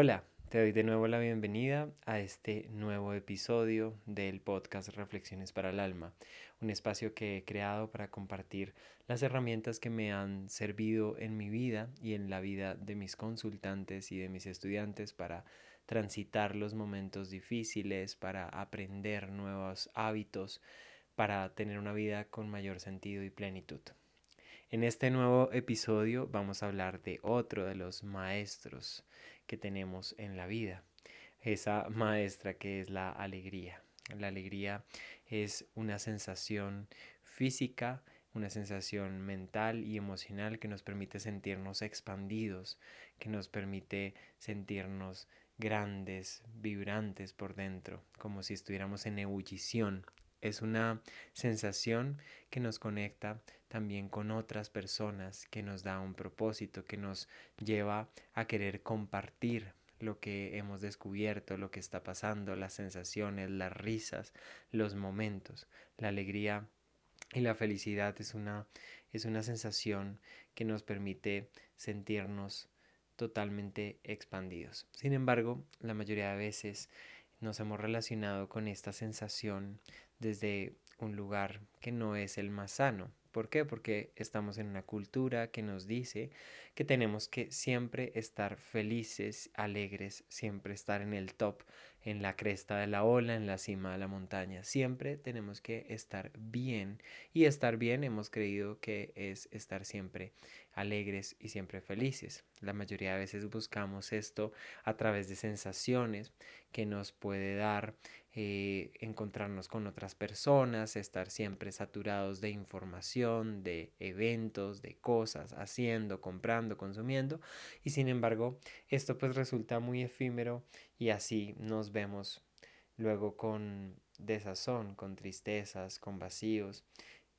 Hola, te doy de nuevo la bienvenida a este nuevo episodio del podcast Reflexiones para el Alma, un espacio que he creado para compartir las herramientas que me han servido en mi vida y en la vida de mis consultantes y de mis estudiantes para transitar los momentos difíciles, para aprender nuevos hábitos, para tener una vida con mayor sentido y plenitud. En este nuevo episodio vamos a hablar de otro de los maestros que tenemos en la vida, esa maestra que es la alegría. La alegría es una sensación física, una sensación mental y emocional que nos permite sentirnos expandidos, que nos permite sentirnos grandes, vibrantes por dentro, como si estuviéramos en ebullición. Es una sensación que nos conecta también con otras personas, que nos da un propósito, que nos lleva a querer compartir lo que hemos descubierto, lo que está pasando, las sensaciones, las risas, los momentos. La alegría y la felicidad es una, es una sensación que nos permite sentirnos totalmente expandidos. Sin embargo, la mayoría de veces nos hemos relacionado con esta sensación desde un lugar que no es el más sano. ¿Por qué? Porque estamos en una cultura que nos dice que tenemos que siempre estar felices, alegres, siempre estar en el top, en la cresta de la ola, en la cima de la montaña. Siempre tenemos que estar bien. Y estar bien hemos creído que es estar siempre alegres y siempre felices. La mayoría de veces buscamos esto a través de sensaciones que nos puede dar eh, encontrarnos con otras personas, estar siempre saturados de información, de eventos, de cosas, haciendo, comprando, consumiendo. Y sin embargo, esto pues resulta muy efímero y así nos luego con desazón, con tristezas, con vacíos,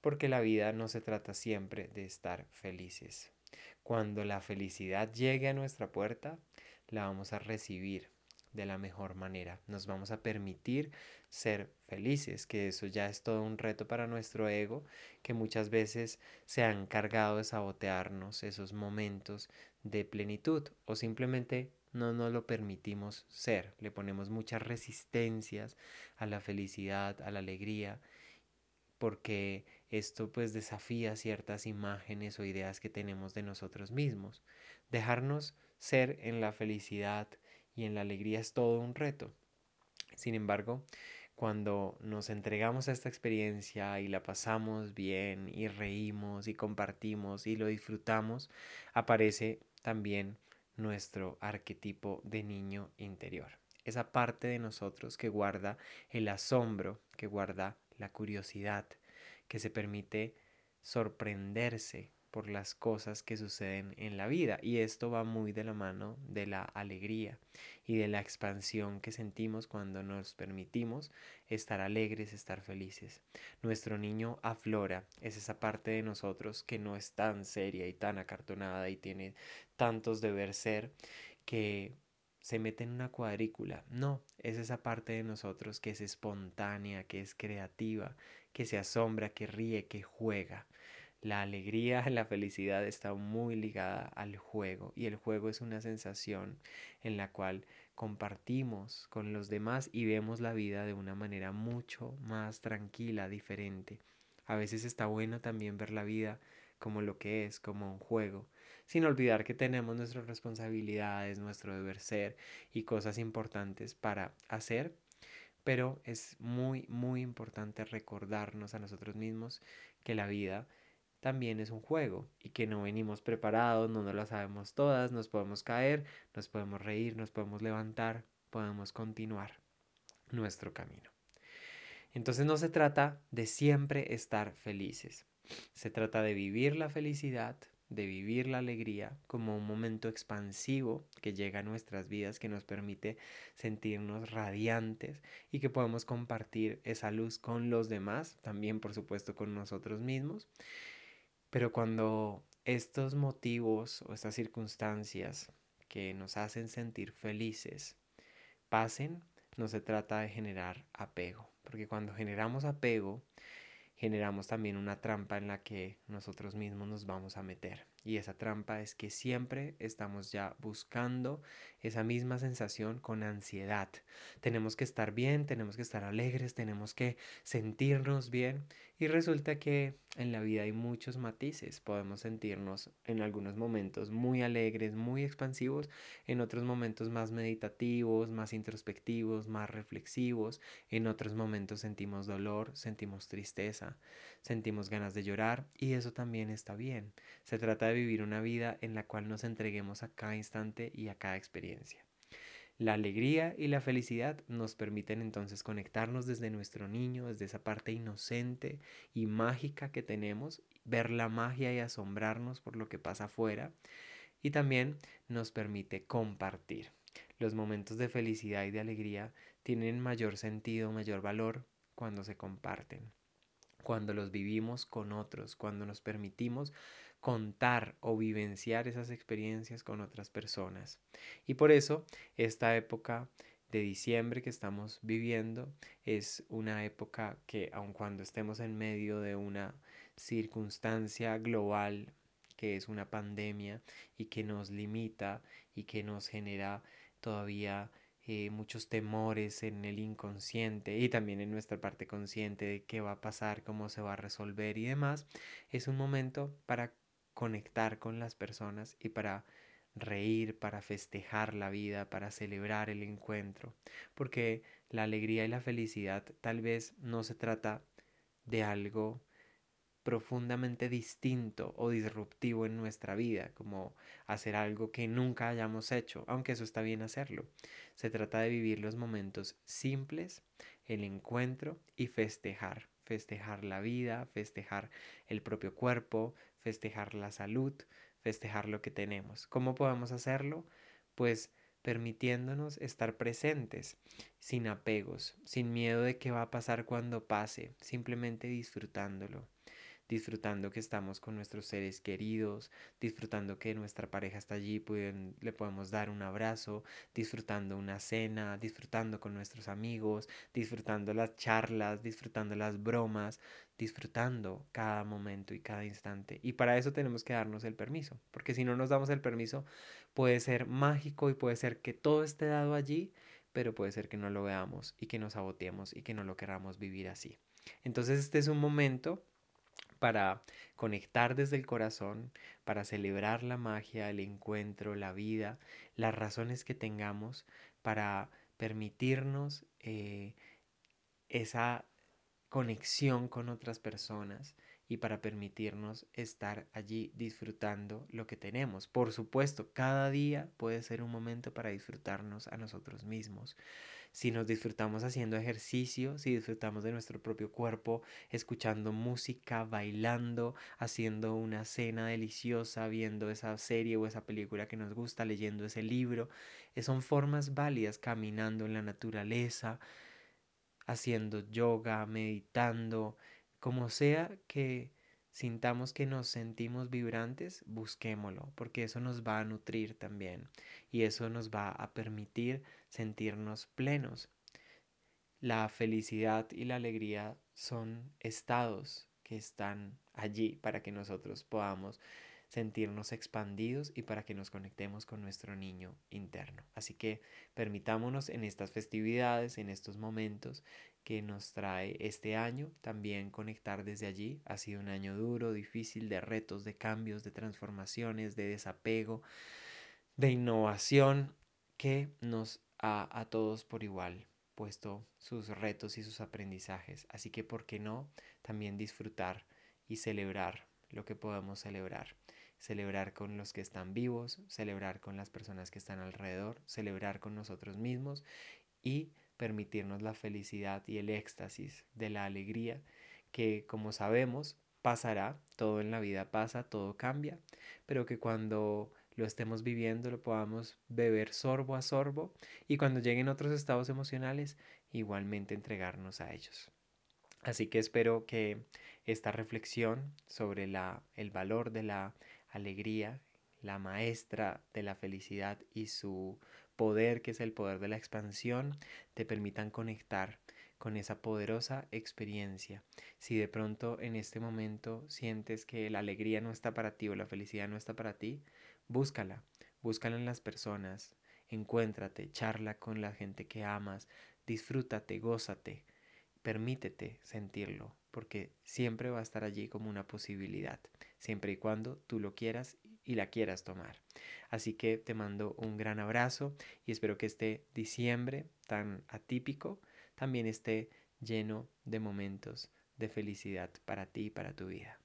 porque la vida no se trata siempre de estar felices. Cuando la felicidad llegue a nuestra puerta, la vamos a recibir de la mejor manera. Nos vamos a permitir ser felices, que eso ya es todo un reto para nuestro ego, que muchas veces se ha encargado de sabotearnos esos momentos de plenitud o simplemente no nos lo permitimos ser. Le ponemos muchas resistencias a la felicidad, a la alegría, porque esto pues desafía ciertas imágenes o ideas que tenemos de nosotros mismos. Dejarnos ser en la felicidad, y en la alegría es todo un reto. Sin embargo, cuando nos entregamos a esta experiencia y la pasamos bien y reímos y compartimos y lo disfrutamos, aparece también nuestro arquetipo de niño interior. Esa parte de nosotros que guarda el asombro, que guarda la curiosidad, que se permite sorprenderse por las cosas que suceden en la vida y esto va muy de la mano de la alegría y de la expansión que sentimos cuando nos permitimos estar alegres, estar felices. Nuestro niño aflora, es esa parte de nosotros que no es tan seria y tan acartonada y tiene tantos deber ser que se mete en una cuadrícula. No, es esa parte de nosotros que es espontánea, que es creativa, que se asombra, que ríe, que juega. La alegría, la felicidad está muy ligada al juego y el juego es una sensación en la cual compartimos con los demás y vemos la vida de una manera mucho más tranquila, diferente. A veces está bueno también ver la vida como lo que es, como un juego, sin olvidar que tenemos nuestras responsabilidades, nuestro deber ser y cosas importantes para hacer pero es muy, muy importante recordarnos a nosotros mismos que la vida también es un juego y que no venimos preparados, no nos la sabemos todas, nos podemos caer, nos podemos reír, nos podemos levantar, podemos continuar nuestro camino. Entonces no se trata de siempre estar felices, se trata de vivir la felicidad, de vivir la alegría como un momento expansivo que llega a nuestras vidas, que nos permite sentirnos radiantes y que podemos compartir esa luz con los demás, también por supuesto con nosotros mismos pero cuando estos motivos o estas circunstancias que nos hacen sentir felices pasen, no se trata de generar apego, porque cuando generamos apego, generamos también una trampa en la que nosotros mismos nos vamos a meter. Y esa trampa es que siempre estamos ya buscando esa misma sensación con ansiedad. Tenemos que estar bien, tenemos que estar alegres, tenemos que sentirnos bien. Y resulta que en la vida hay muchos matices. Podemos sentirnos en algunos momentos muy alegres, muy expansivos, en otros momentos más meditativos, más introspectivos, más reflexivos. En otros momentos sentimos dolor, sentimos tristeza, sentimos ganas de llorar y eso también está bien. Se trata de vivir una vida en la cual nos entreguemos a cada instante y a cada experiencia. La alegría y la felicidad nos permiten entonces conectarnos desde nuestro niño, desde esa parte inocente y mágica que tenemos, ver la magia y asombrarnos por lo que pasa afuera. Y también nos permite compartir. Los momentos de felicidad y de alegría tienen mayor sentido, mayor valor cuando se comparten, cuando los vivimos con otros, cuando nos permitimos contar o vivenciar esas experiencias con otras personas. Y por eso esta época de diciembre que estamos viviendo es una época que aun cuando estemos en medio de una circunstancia global que es una pandemia y que nos limita y que nos genera todavía eh, muchos temores en el inconsciente y también en nuestra parte consciente de qué va a pasar, cómo se va a resolver y demás, es un momento para conectar con las personas y para reír, para festejar la vida, para celebrar el encuentro, porque la alegría y la felicidad tal vez no se trata de algo profundamente distinto o disruptivo en nuestra vida, como hacer algo que nunca hayamos hecho, aunque eso está bien hacerlo. Se trata de vivir los momentos simples, el encuentro y festejar, festejar la vida, festejar el propio cuerpo, festejar la salud, festejar lo que tenemos. ¿Cómo podemos hacerlo? Pues permitiéndonos estar presentes, sin apegos, sin miedo de qué va a pasar cuando pase, simplemente disfrutándolo disfrutando que estamos con nuestros seres queridos, disfrutando que nuestra pareja está allí, le podemos dar un abrazo, disfrutando una cena, disfrutando con nuestros amigos, disfrutando las charlas, disfrutando las bromas, disfrutando cada momento y cada instante. Y para eso tenemos que darnos el permiso, porque si no nos damos el permiso, puede ser mágico y puede ser que todo esté dado allí, pero puede ser que no lo veamos y que nos saboteemos y que no lo queramos vivir así. Entonces este es un momento para conectar desde el corazón, para celebrar la magia, el encuentro, la vida, las razones que tengamos para permitirnos eh, esa conexión con otras personas y para permitirnos estar allí disfrutando lo que tenemos. Por supuesto, cada día puede ser un momento para disfrutarnos a nosotros mismos, si nos disfrutamos haciendo ejercicio, si disfrutamos de nuestro propio cuerpo, escuchando música, bailando, haciendo una cena deliciosa, viendo esa serie o esa película que nos gusta, leyendo ese libro, eh, son formas válidas, caminando en la naturaleza, haciendo yoga, meditando, como sea que sintamos que nos sentimos vibrantes, busquémoslo, porque eso nos va a nutrir también y eso nos va a permitir sentirnos plenos. La felicidad y la alegría son estados que están allí para que nosotros podamos sentirnos expandidos y para que nos conectemos con nuestro niño interno. Así que permitámonos en estas festividades, en estos momentos que nos trae este año, también conectar desde allí. Ha sido un año duro, difícil, de retos, de cambios, de transformaciones, de desapego, de innovación que nos ha a todos por igual puesto sus retos y sus aprendizajes. Así que, ¿por qué no también disfrutar y celebrar lo que podamos celebrar? Celebrar con los que están vivos, celebrar con las personas que están alrededor, celebrar con nosotros mismos y permitirnos la felicidad y el éxtasis de la alegría que, como sabemos, pasará, todo en la vida pasa, todo cambia, pero que cuando lo estemos viviendo, lo podamos beber sorbo a sorbo y cuando lleguen otros estados emocionales, igualmente entregarnos a ellos. Así que espero que esta reflexión sobre la, el valor de la alegría, la maestra de la felicidad y su poder, que es el poder de la expansión, te permitan conectar con esa poderosa experiencia. Si de pronto en este momento sientes que la alegría no está para ti o la felicidad no está para ti, búscala, búscala en las personas, encuéntrate, charla con la gente que amas, disfrútate, gózate, permítete sentirlo, porque siempre va a estar allí como una posibilidad, siempre y cuando tú lo quieras y la quieras tomar. Así que te mando un gran abrazo y espero que este diciembre tan atípico también esté lleno de momentos de felicidad para ti y para tu vida.